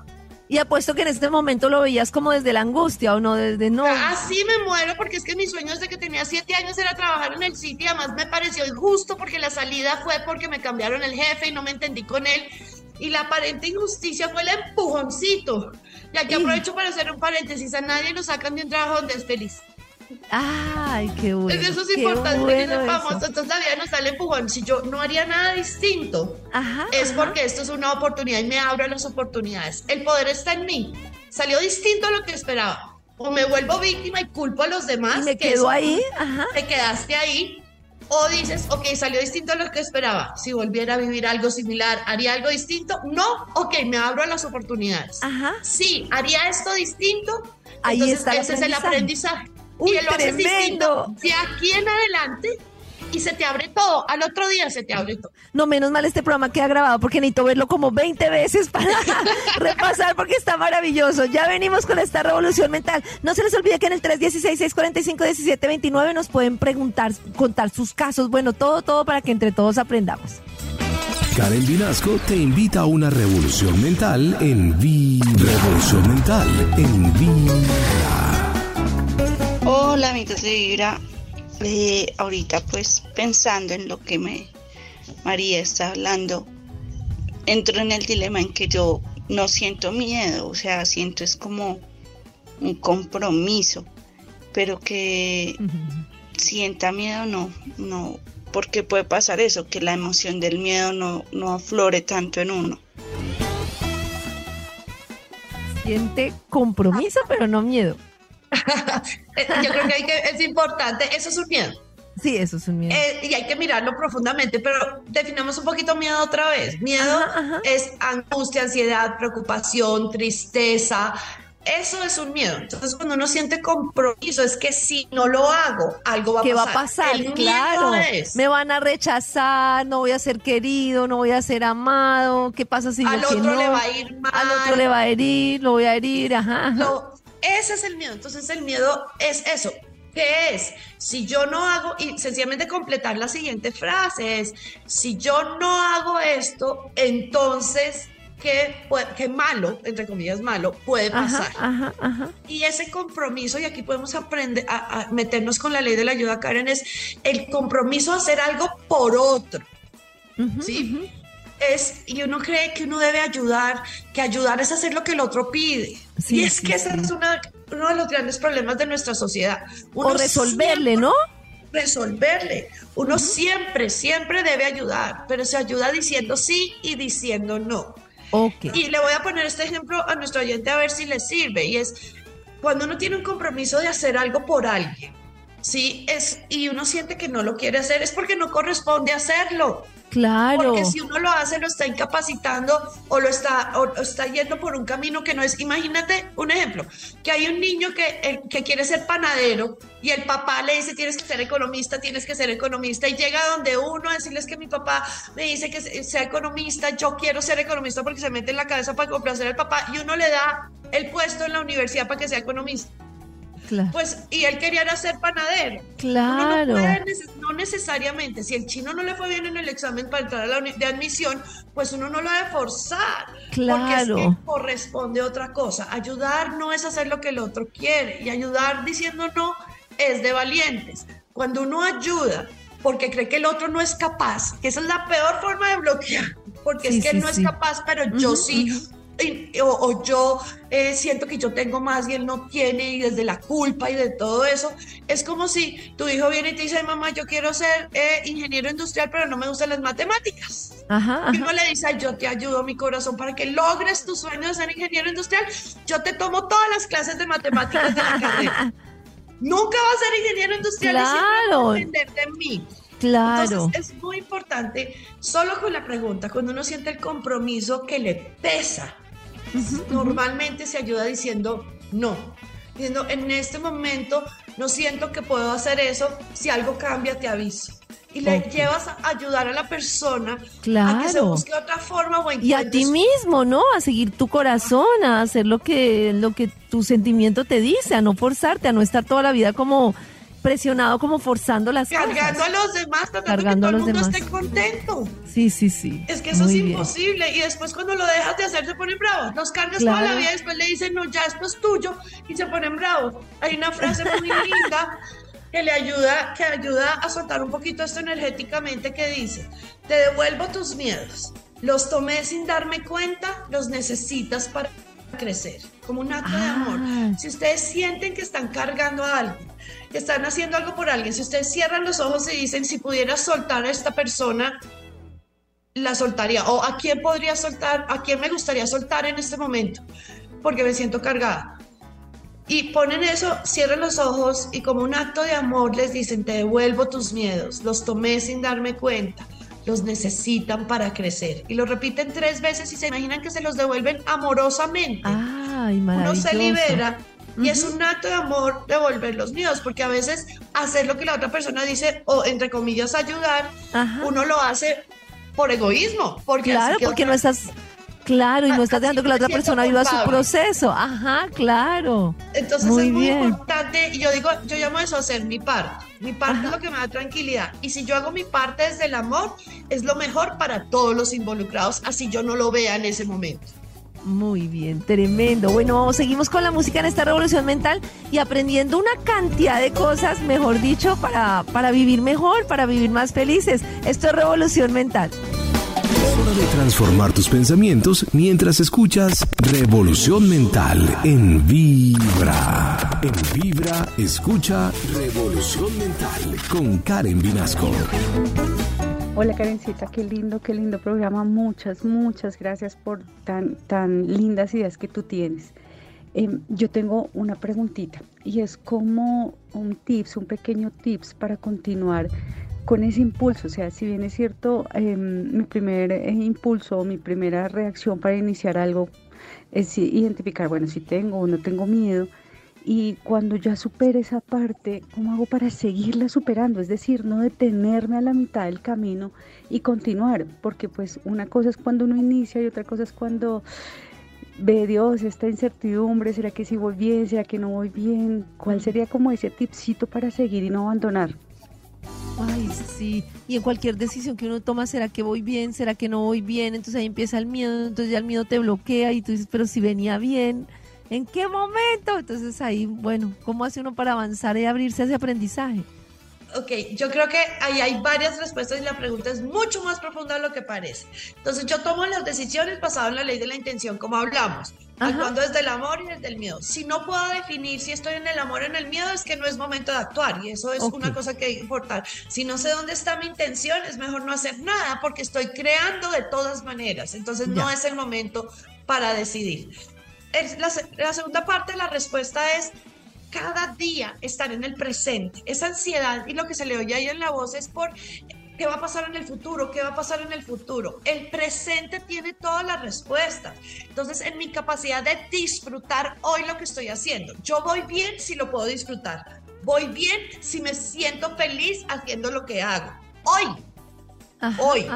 Y apuesto que en este momento lo veías como desde la angustia o no desde no. Así me muero porque es que mi sueño desde que tenía siete años era trabajar en el sitio. Además me pareció injusto porque la salida fue porque me cambiaron el jefe y no me entendí con él. Y la aparente injusticia fue el empujoncito. Y aquí aprovecho para hacer un paréntesis. A nadie lo sacan de un trabajo donde es feliz. Ay, qué bueno. Eso es importante que sepamos. Entonces la vida nos sale empujón. Si yo no haría nada distinto, es porque esto es una oportunidad y me abro las oportunidades. El poder está en mí. Salió distinto a lo que esperaba. O me vuelvo víctima y culpo a los demás. ¿Y me quedo ahí. Ajá. Te quedaste ahí. O dices, ok, salió distinto a lo que esperaba. Si volviera a vivir algo similar, ¿haría algo distinto? No, ok, me abro a las oportunidades. Ajá. Sí, ¿haría esto distinto? Ahí está ese es el aprendizaje y lo distinto de aquí en adelante y se te abre todo. Al otro día se te abre todo. No, menos mal este programa queda grabado porque necesito verlo como 20 veces para [laughs] repasar porque está maravilloso. Ya venimos con esta revolución mental. No se les olvide que en el 316-645-1729 nos pueden preguntar, contar sus casos. Bueno, todo, todo para que entre todos aprendamos. Karen Vinasco te invita a una revolución mental en Vibra. Revolución mental en Vibra. Hola amigos de Vibra, eh, ahorita pues pensando en lo que me María está hablando, entro en el dilema en que yo no siento miedo, o sea, siento es como un compromiso, pero que sienta miedo no, no, porque puede pasar eso, que la emoción del miedo no, no aflore tanto en uno. Siente compromiso, pero no miedo. [laughs] Yo creo que, es importante, eso es un miedo. Sí, eso es un miedo. Eh, y hay que mirarlo profundamente, pero definamos un poquito miedo otra vez. Miedo es angustia, ansiedad, preocupación, tristeza. Eso es un miedo. Entonces, cuando uno siente compromiso, es que si no lo hago, algo va a ¿Qué pasar. va a pasar? claro. Me van a rechazar, no voy a ser querido, no voy a ser amado. ¿Qué pasa si Al otro le va a ir mal. Al otro le va a herir, lo voy a herir, ajá. Ese es el miedo. Entonces el miedo es eso. ¿Qué es? Si yo no hago, y sencillamente completar la siguiente frase es, si yo no hago esto, entonces, ¿qué, qué malo, entre comillas malo, puede pasar? Y ese compromiso, y aquí podemos aprender a, meternos con la ley de la ayuda, Karen, es el compromiso a hacer algo por otro. ¿Sí? Es, y uno cree que uno debe ayudar, que ayudar es hacer lo que el otro pide. y es que esa es una uno de los grandes problemas de nuestra sociedad. o resolverle, ¿no? Resolverle. Uno siempre, siempre debe ayudar, pero se ayuda diciendo sí y diciendo no. Okay. Y le voy a poner este ejemplo a nuestro oyente a ver si le sirve. Y es cuando uno tiene un compromiso de hacer algo por alguien, ¿sí? Es, y uno siente que no lo quiere hacer, es porque no corresponde hacerlo. Claro. Porque si uno lo hace, lo está incapacitando o lo está, o está yendo por un camino que no es. Imagínate un ejemplo: que hay un niño que, que quiere ser panadero y el papá le dice: Tienes que ser economista, tienes que ser economista. Y llega donde uno a decirles que mi papá me dice que sea economista, yo quiero ser economista porque se mete en la cabeza para complacer al papá y uno le da el puesto en la universidad para que sea economista. Pues, y él quería ser panadero. Claro. no, necesariamente, si el chino no le fue bien en el examen para entrar a la de admisión, pues uno no lo debe forzar. Claro. Porque es que corresponde otra cosa. Ayudar no es hacer lo que el otro quiere. Y ayudar diciendo no es de valientes. Cuando uno ayuda porque cree que el otro no es capaz, que esa es la peor forma de bloquear, porque es que él no es capaz, pero yo sí, o, yo eh, siento que yo tengo más y él no tiene y desde la culpa y de todo eso, es como si tu hijo viene y te dice, mamá, yo quiero ser eh, ingeniero industrial, pero no me gustan las matemáticas. Ajá, Y uno le dice, yo te ayudo, mi corazón, para que logres tu sueño de ser ingeniero industrial, yo te tomo todas las clases de matemáticas de la carrera. [laughs] Nunca vas a ser ingeniero industrial claro. y siempre vas a de mí. Claro. Entonces es muy importante, solo con la pregunta, cuando uno siente el compromiso que le pesa, normalmente se ayuda diciendo no. Diciendo, en este momento no siento que puedo hacer eso, si algo cambia te aviso. Y le llevas a ayudar a la persona claro. a que se busque otra forma o Y a ti mismo, ¿no? A seguir tu corazón, a hacer lo que, lo que tu sentimiento te dice, a no forzarte, a no estar toda la vida como presionado como forzando las Cargando a los demás, tratando Cargando que todo el mundo esté contento. Sí, sí, sí. Es que eso es imposible. Y después cuando lo dejas de hacer se ponen bravos. Los cargas toda la vida y después le dicen, no, ya esto es tuyo y se ponen bravos. Hay una frase muy [laughs] linda que le ayuda, que ayuda a soltar un poquito esto energéticamente que dice, te devuelvo tus miedos. Los tomé sin darme cuenta, los necesitas para crecer, como un acto de amor. Ah. Si ustedes sienten que están cargando a alguien, que están haciendo algo por alguien, si ustedes cierran los ojos y dicen, si pudiera soltar a esta persona, la soltaría. O a quién podría soltar, a quién me gustaría soltar en este momento, porque me siento cargada. Y ponen eso, cierran los ojos y como un acto de amor les dicen, te devuelvo tus miedos, los tomé sin darme cuenta los necesitan para crecer. Y lo repiten tres veces y se imaginan que se los devuelven amorosamente. Ay, Uno se libera y es un acto de amor devolver los miedos, porque a veces hacer lo que la otra persona dice, o entre comillas ayudar, uno lo hace por egoísmo. Porque claro, porque no estás Claro, y no estás dejando que la otra persona viva su proceso. Ajá, claro. Entonces es muy importante, y yo digo, yo llamo eso hacer mi parte. Mi parte es lo que me da tranquilidad. Y si yo hago mi parte desde el amor, es lo mejor para todos los involucrados, así yo no lo vea en ese momento. Muy bien, tremendo. Bueno, seguimos con la música en esta revolución mental y aprendiendo una cantidad de cosas, mejor dicho, para, para vivir mejor, para vivir más felices. Esto es revolución mental. Es hora de transformar tus pensamientos mientras escuchas Revolución Mental en Vibra. En Vibra, escucha Revolución Mental con Karen Vinasco. Hola Karencita, qué lindo, qué lindo programa. Muchas, muchas gracias por tan, tan lindas ideas que tú tienes. Em, yo tengo una preguntita y es como un tips, un pequeño tips para continuar con ese impulso. O sea, si bien es cierto, em, mi primer eh, impulso, mi primera reacción para iniciar algo es identificar, bueno, si tengo o no tengo miedo. Y cuando ya supere esa parte, ¿cómo hago para seguirla superando? Es decir, no detenerme a la mitad del camino y continuar, porque pues una cosa es cuando uno inicia y otra cosa es cuando ve Dios esta incertidumbre, ¿será que si voy bien? ¿Será que no voy bien? ¿Cuál sería como ese tipcito para seguir y no abandonar? Ay, sí. Y en cualquier decisión que uno toma, ¿será que voy bien? ¿Será que no voy bien? Entonces ahí empieza el miedo, entonces ya el miedo te bloquea y tú dices, pero si venía bien, ¿en qué momento? Entonces ahí, bueno, ¿cómo hace uno para avanzar y abrirse a ese aprendizaje? Ok, yo creo que ahí hay varias respuestas y la pregunta es mucho más profunda de lo que parece. Entonces yo tomo las decisiones basadas en la ley de la intención, como hablamos. Actuando desde el amor y desde el miedo. Si no puedo definir si estoy en el amor o en el miedo, es que no es momento de actuar. Y eso es una cosa que hay que importar. Si no sé dónde está mi intención, es mejor no hacer nada porque estoy creando de todas maneras. Entonces no es el momento para decidir. La, la segunda parte de la respuesta es cada día estar en el presente. Esa ansiedad y lo que se le oye ahí en la voz es por ¿Qué va a pasar en el futuro? ¿Qué va a pasar en el futuro? El presente tiene todas las respuestas. Entonces, en mi capacidad de disfrutar hoy lo que estoy haciendo, yo voy bien si lo puedo disfrutar. Voy bien si me siento feliz haciendo lo que hago. Hoy. hoy.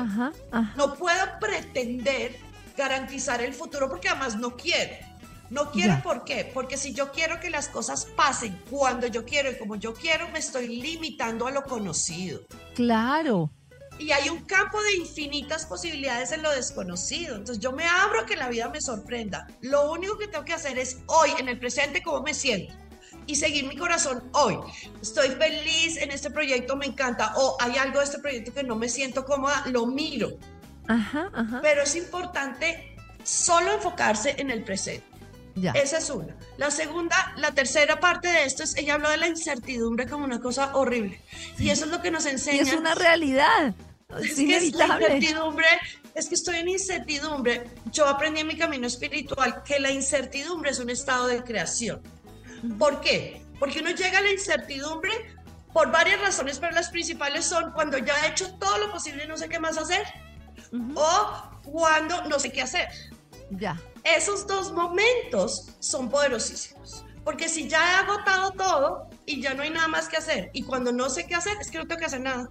No puedo pretender garantizar el futuro porque además no quiero. No quiero, ¿por qué? Porque si yo quiero que las cosas pasen cuando yo quiero y como yo quiero, me estoy limitando a lo conocido. Claro. Y hay un campo de infinitas posibilidades en lo desconocido. Entonces yo me abro a que la vida me sorprenda. Lo único que tengo que hacer es hoy, en el presente, cómo me siento. Y seguir mi corazón hoy. Estoy feliz en este proyecto, me encanta. O hay algo de este proyecto que no me siento cómoda, lo miro. Ajá, ajá. Pero es importante solo enfocarse en el presente. Esa es una. La segunda, la tercera parte de esto es, ella habló de la incertidumbre como una cosa horrible. Y eso es lo que nos enseña. es una realidad. Es, que es la incertidumbre, es que estoy en incertidumbre. Yo aprendí en mi camino espiritual que la incertidumbre es un estado de creación. ¿Por qué? Porque uno llega a la incertidumbre por varias razones, pero las principales son cuando ya he hecho todo lo posible y no sé qué más hacer, o cuando no sé qué hacer. Ya. Esos dos momentos son poderosísimos. Porque si ya he agotado todo y ya no hay nada más que hacer, y cuando no sé qué hacer, es que no tengo que hacer nada.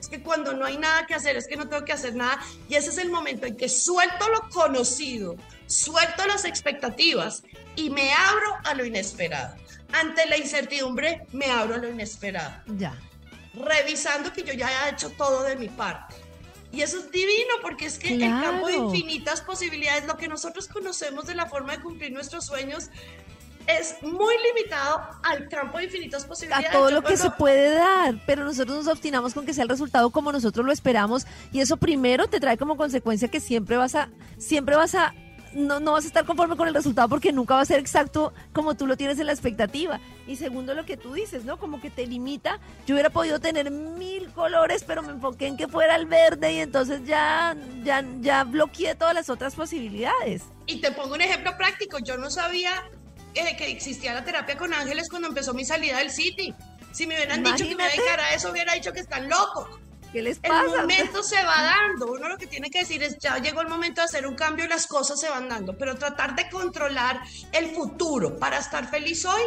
Es que cuando no hay nada que hacer, es que no tengo que hacer nada. Y ese es el momento en que suelto lo conocido, suelto las expectativas y me abro a lo inesperado. Ante la incertidumbre, me abro a lo inesperado. Ya. Revisando que yo ya he hecho todo de mi parte. Y eso es divino porque es que el campo de infinitas posibilidades, lo que nosotros conocemos de la forma de cumplir nuestros sueños, es muy limitado al campo de infinitas posibilidades. A todo lo que se puede dar, pero nosotros nos obstinamos con que sea el resultado como nosotros lo esperamos y eso primero te trae como consecuencia que siempre vas a siempre vas a no, no vas a estar conforme con el resultado porque nunca va a ser exacto como tú lo tienes en la expectativa. Y segundo, lo que tú dices, ¿no? Como que te limita. Yo hubiera podido tener mil colores, pero me enfoqué en que fuera el verde y entonces ya, ya, ya bloqueé todas las otras posibilidades. Y te pongo un ejemplo práctico. Yo no sabía eh, que existía la terapia con ángeles cuando empezó mi salida del City. Si me hubieran dicho que me dedicara a eso, hubiera dicho que están locos. ¿Qué les pasa? El momento se va [laughs] dando. Uno lo que tiene que decir es, ya llegó el momento de hacer un cambio y las cosas se van dando. Pero tratar de controlar el futuro para estar feliz hoy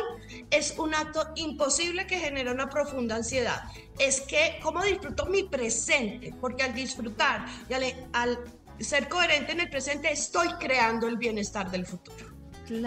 es un acto imposible que genera una profunda ansiedad. Es que, ¿cómo disfruto mi presente? Porque al disfrutar y al ser coherente en el presente, estoy creando el bienestar del futuro.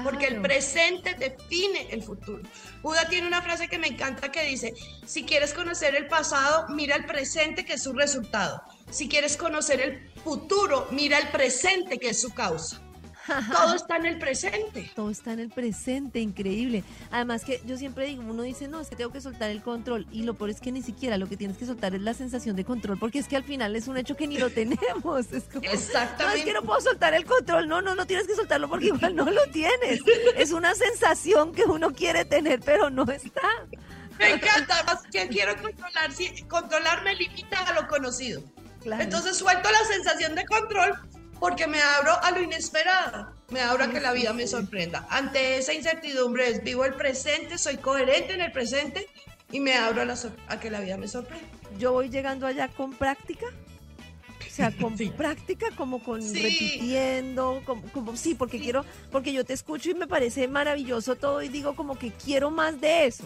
Porque el presente define el futuro. Buda tiene una frase que me encanta que dice, si quieres conocer el pasado, mira el presente que es su resultado. Si quieres conocer el futuro, mira el presente que es su causa. Todo está en el presente. Todo está en el presente, increíble. Además que yo siempre digo, uno dice, no, es que tengo que soltar el control. Y lo peor es que ni siquiera lo que tienes que soltar es la sensación de control, porque es que al final es un hecho que ni lo [laughs] tenemos. Es Exactamente. No, es que no puedo soltar el control. No, no, no tienes que soltarlo porque igual no lo tienes. Es una sensación que uno quiere tener, pero no está. Me encanta, además que quiero controlar, si controlar me limita a lo conocido. Entonces suelto la sensación de control porque me abro a lo inesperado, me abro a que la vida me sorprenda. Ante esa incertidumbre es vivo el presente, soy coherente en el presente y me abro a, que la vida me sorprenda. Yo voy llegando allá con práctica. O sea, [laughs] con práctica, como con repitiendo, como, como, sí, porque quiero, porque yo te escucho y me parece maravilloso todo y digo como que quiero más de eso,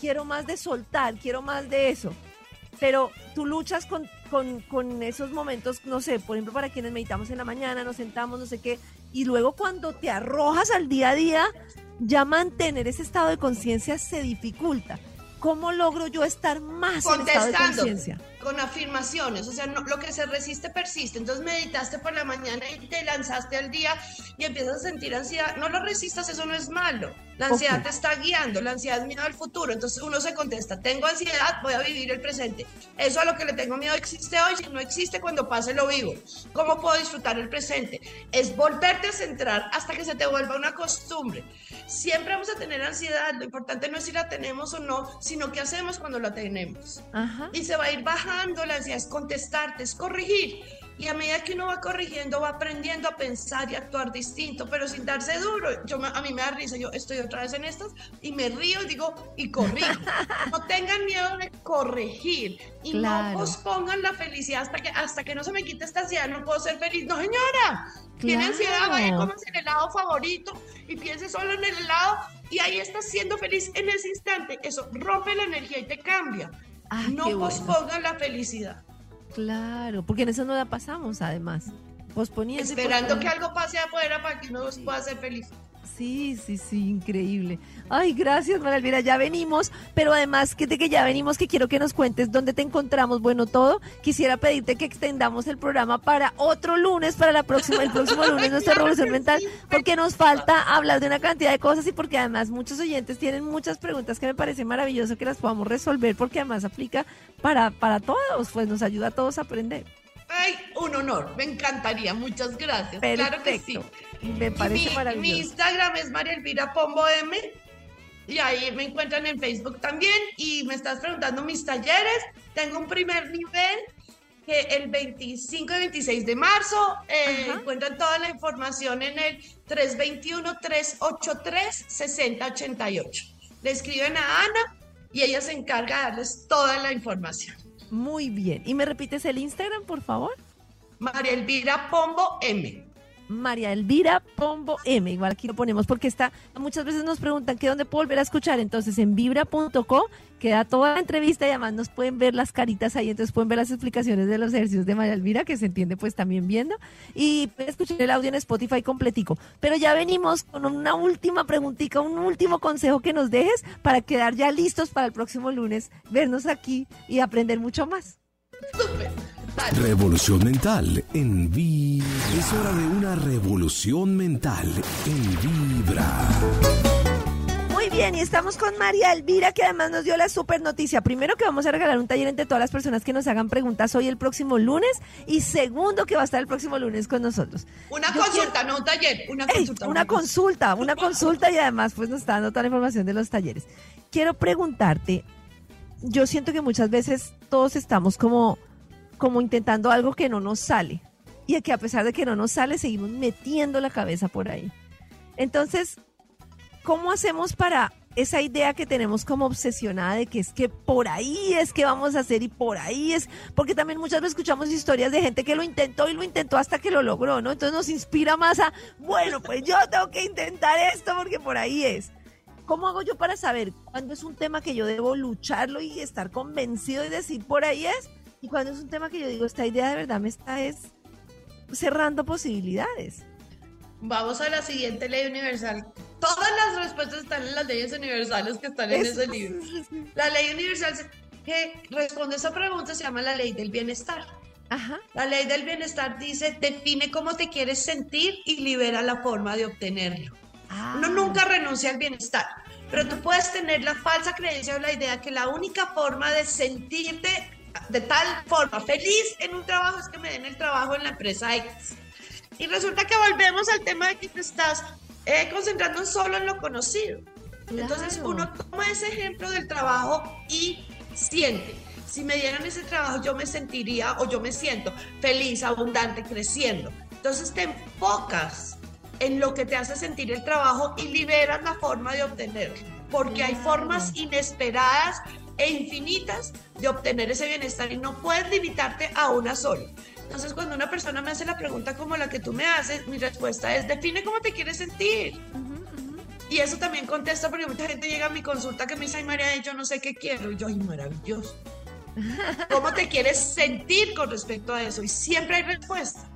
quiero más de soltar, quiero más de eso pero tú luchas con, con, esos momentos, no sé, por ejemplo, para quienes meditamos en la mañana, nos sentamos, no sé qué, y luego cuando te arrojas al día a día, ya mantener ese estado de conciencia se dificulta. ¿Cómo logro yo estar más en estado de conciencia? Con afirmaciones, o sea, no, lo que se resiste persiste. Entonces meditaste por la mañana y te lanzaste al día y empiezas a sentir ansiedad. No lo resistas, eso no es malo. La ansiedad te está guiando, la ansiedad es miedo al futuro. Entonces uno se contesta, tengo ansiedad, voy a vivir el presente. Eso a lo que le tengo miedo existe hoy, si no existe, cuando pase lo vivo. ¿Cómo puedo disfrutar el presente? Es volverte a centrar hasta que se te vuelva una costumbre. Siempre vamos a tener ansiedad, lo importante no es si la tenemos o no, sino qué hacemos cuando la tenemos. Y se va a ir bajando la ansiedad, es contestarte, es corregir. Y a medida que uno va corrigiendo, va aprendiendo a pensar y actuar distinto, pero sin darse duro. Yo, a mí me da risa, yo estoy otra vez en estas y me río, digo, y corrijo. [laughs] no tengan miedo de corregir y no pospongan la felicidad hasta que, hasta que no se me quite esta ansiedad, no puedo ser feliz. No, señora, tiene ansiedad, vaya, cómase el helado favorito y piense solo en el helado y ahí estás siendo feliz en ese instante. Eso rompe la energía y te cambia. No pospongan la felicidad. Claro, porque en eso no la pasamos además. Posponiendo. Esperando que algo pase afuera para que uno pueda ser feliz. Sí, sí, sí, increíble. Ay, gracias, María Elvira, ya venimos, pero además que de que ya venimos, que quiero que nos cuentes dónde te encontramos, bueno, todo, quisiera pedirte que extendamos el programa para otro lunes, para la próxima, el próximo [laughs] lunes, nuestra revolución mental, porque nos falta hablar de una cantidad de cosas y porque además muchos oyentes tienen muchas preguntas que me parece maravilloso que las podamos resolver, porque además aplica para, para todos, pues nos ayuda a todos a aprender. Ay, un honor, me encantaría, muchas gracias. Claro que sí. Me parece mi, maravilloso. Mi Instagram es María Elvira Pombo M. Y ahí me encuentran en Facebook también. Y me estás preguntando mis talleres. Tengo un primer nivel que el 25 y 26 de marzo. Eh, encuentran toda la información en el 321-383-6088. Le escriben a Ana y ella se encarga de darles toda la información. Muy bien. ¿Y me repites el Instagram, por favor? María Elvira Pombo M. María Elvira Pombo M. Igual aquí lo ponemos porque está, muchas veces nos preguntan que dónde puedo volver a escuchar. Entonces en vibra.co queda toda la entrevista y además nos pueden ver las caritas ahí, entonces pueden ver las explicaciones de los ejercicios de María Elvira, que se entiende pues también viendo. Y pueden escuchar el audio en Spotify completico. Pero ya venimos con una última preguntita, un último consejo que nos dejes para quedar ya listos para el próximo lunes, vernos aquí y aprender mucho más. Revolución mental en Vibra. Es hora de una revolución mental en Vibra. Muy bien, y estamos con María Elvira, que además nos dio la super noticia. Primero, que vamos a regalar un taller entre todas las personas que nos hagan preguntas hoy el próximo lunes. Y segundo, que va a estar el próximo lunes con nosotros. Una consulta, no un taller. Una consulta. una, consulta, una consulta y además, pues nos está dando toda la información de los talleres. Quiero preguntarte, yo siento que muchas veces todos estamos como como intentando algo que no nos sale. Y que a pesar de que no nos sale, seguimos metiendo la cabeza por ahí. Entonces, ¿cómo hacemos para esa idea que tenemos como obsesionada de que es que por ahí es que vamos a hacer y por ahí es, porque también muchas veces escuchamos historias de gente que lo intentó y lo intentó hasta que lo logró, ¿no? Entonces nos inspira más a, bueno, pues yo tengo que intentar esto porque por ahí es. ¿Cómo hago yo para saber cuándo es un tema que yo debo lucharlo y estar convencido y decir por ahí es? Y cuando es un tema que yo digo, esta idea de verdad me está es cerrando posibilidades. Vamos a la siguiente ley universal. Todas las respuestas están en las leyes universales que están en ese libro. La ley universal que responde a esa pregunta se llama la ley del bienestar. Ajá. La ley del bienestar dice, define cómo te quieres sentir y libera la forma de obtenerlo. Ah. Uno nunca renuncia al bienestar, pero tú puedes tener la falsa creencia o la idea que la única forma de sentirte de tal forma feliz en un trabajo es que me den el trabajo en la empresa X. Y resulta que volvemos al tema de que te estás eh, concentrando solo en lo conocido. Entonces uno toma ese ejemplo del trabajo y siente. Si me dieran ese trabajo yo me sentiría o yo me siento feliz, abundante, creciendo. Entonces te enfocas en lo que te hace sentir el trabajo y liberas la forma de obtenerlo. Porque hay formas inesperadas e infinitas de obtener ese bienestar y no puedes limitarte a una sola. Entonces, cuando una persona me hace la pregunta como la que tú me haces, mi respuesta es, define cómo te quieres sentir. Y eso también contesta porque mucha gente llega a mi consulta que me dice, ay María, yo no sé qué quiero. Y yo, ay, maravilloso. [laughs] ¿Cómo te quieres sentir con respecto a eso? Y siempre hay respuesta.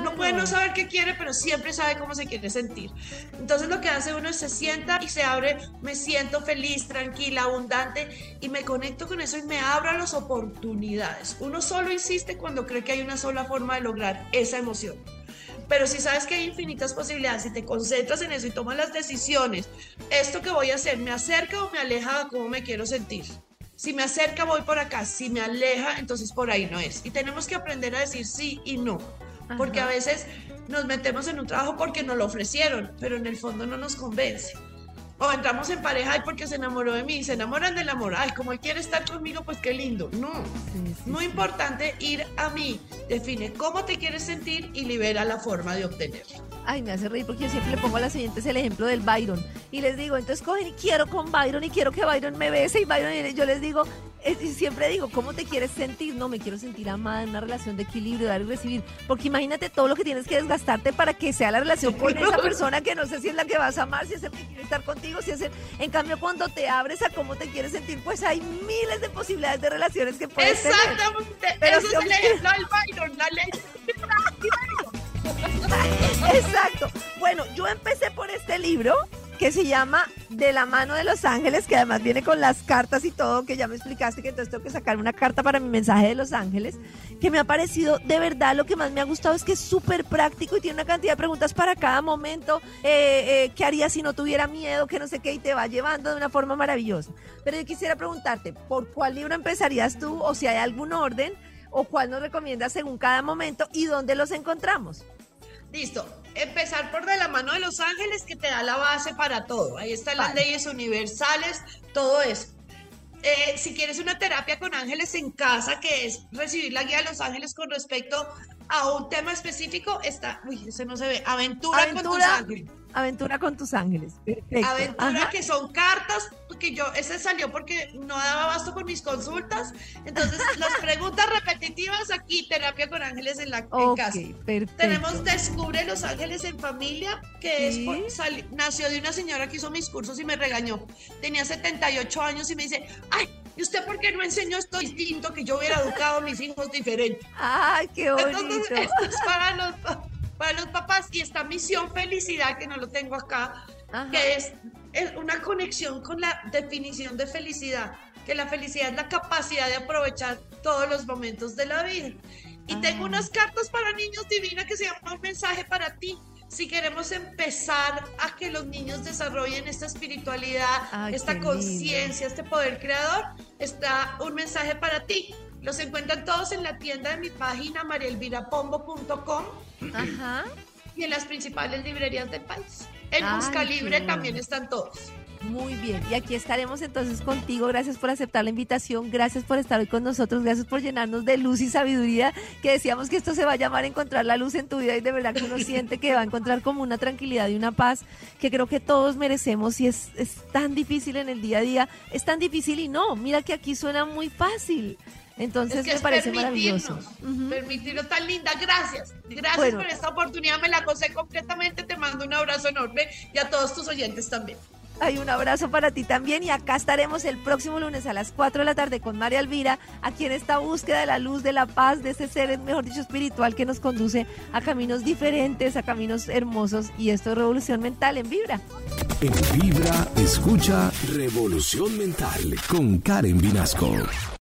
Uno puede no saber qué quiere, pero siempre sabe cómo se quiere sentir. Entonces lo que hace uno es se sienta y se abre, me siento feliz, tranquila, abundante y me conecto con eso y me abro a las oportunidades. Uno solo insiste cuando cree que hay una sola forma de lograr esa emoción. Pero si sabes que hay infinitas posibilidades, si te concentras en eso y tomas las decisiones, esto que voy a hacer, ¿me acerca o me aleja a cómo me quiero sentir? Si me acerca, voy por acá. Si me aleja, entonces por ahí no es. Y tenemos que aprender a decir sí y no. Porque a veces nos metemos en un trabajo porque nos lo ofrecieron, pero en el fondo no nos convence. O entramos en pareja y porque se enamoró de mí, se enamoran del amor. Ay, como él quiere estar conmigo, pues qué lindo. No, muy importante ir a mí. Define cómo te quieres sentir y libera la forma de obtenerlo. Ay, me hace reír porque yo siempre le pongo a las siguientes el ejemplo del Byron. Y les digo, entonces cogen y quiero con Byron y quiero que Byron me bese y Byron, y yo les digo, y siempre digo, ¿cómo te quieres sentir? No, me quiero sentir amada en una relación de equilibrio, dar y recibir. Porque imagínate todo lo que tienes que desgastarte para que sea la relación con esa [laughs] persona que no sé si es la que vas a amar, si es el que quiere estar contigo, si es el... En cambio, cuando te abres a cómo te quieres sentir, pues hay miles de posibilidades de relaciones que puedes Exactamente. tener. Pero Eso es el ejemplo del Byron, la ley. [laughs] [laughs] Exacto. Bueno, yo empecé por este libro que se llama De la mano de los ángeles, que además viene con las cartas y todo, que ya me explicaste que entonces tengo que sacar una carta para mi mensaje de los ángeles, que me ha parecido de verdad lo que más me ha gustado es que es súper práctico y tiene una cantidad de preguntas para cada momento, eh, eh, qué haría si no tuviera miedo, que no sé qué, y te va llevando de una forma maravillosa. Pero yo quisiera preguntarte, ¿por cuál libro empezarías tú o si hay algún orden? o cuál nos recomiendas según cada momento y dónde los encontramos. Listo. Empezar por de la mano de los ángeles que te da la base para todo. Ahí están las leyes universales, todo eso. Eh, si quieres una terapia con ángeles en casa, que es recibir la guía de los ángeles con respecto a un tema específico, está, uy, ese no se ve, aventura, con tus ángeles. Aventura con tus ángeles. Perfecto. Aventura, que son cartas, que yo, ese salió porque no daba basto con mis consultas. Entonces, [laughs] las preguntas repetitivas aquí, terapia con ángeles en la casa. Perfecto. Tenemos Descubre los ángeles en familia, que es nació de una señora que hizo mis cursos y me regañó. Tenía 78 años y me dice, ay, ¿y usted por qué no enseñó esto distinto que yo hubiera educado a mis hijos diferente? Ay, qué bonito. Entonces, esto es para los para los papás y esta misión felicidad que no lo tengo acá, que es, es, una conexión con la definición de felicidad, que la felicidad es la capacidad de aprovechar todos los momentos de la vida. Y tengo ah. unas cartas para niños divinas que se llama un mensaje para ti. Si queremos empezar a que los niños desarrollen esta espiritualidad, esta conciencia, este poder creador, está un mensaje para ti. Los encuentran todos en la tienda de mi página marielvirapombo.com Ajá. y en las principales librerías del país. En Busca Libre también están todos. Muy bien, y aquí estaremos entonces contigo. Gracias por aceptar la invitación, gracias por estar hoy con nosotros, gracias por llenarnos de luz y sabiduría, que decíamos que esto se va a llamar encontrar la luz en tu vida y de verdad que uno [laughs] siente que va a encontrar como una tranquilidad y una paz que creo que todos merecemos y es, es tan difícil en el día a día, es tan difícil y no, mira que aquí suena muy fácil. Entonces me parece maravilloso. Permitirlo tan linda, gracias. Gracias por esta oportunidad, me la gocé completamente. Te mando un abrazo enorme y a todos tus oyentes también. Hay un abrazo para ti también y acá estaremos el próximo lunes a las 4 de la tarde con María Elvira, aquí en esta búsqueda de la luz, de la paz, de ese ser, mejor dicho, espiritual que nos conduce a caminos diferentes, a caminos hermosos y esto es Revolución Mental en Vibra. En Vibra, escucha Revolución Mental con Karen Vinasco.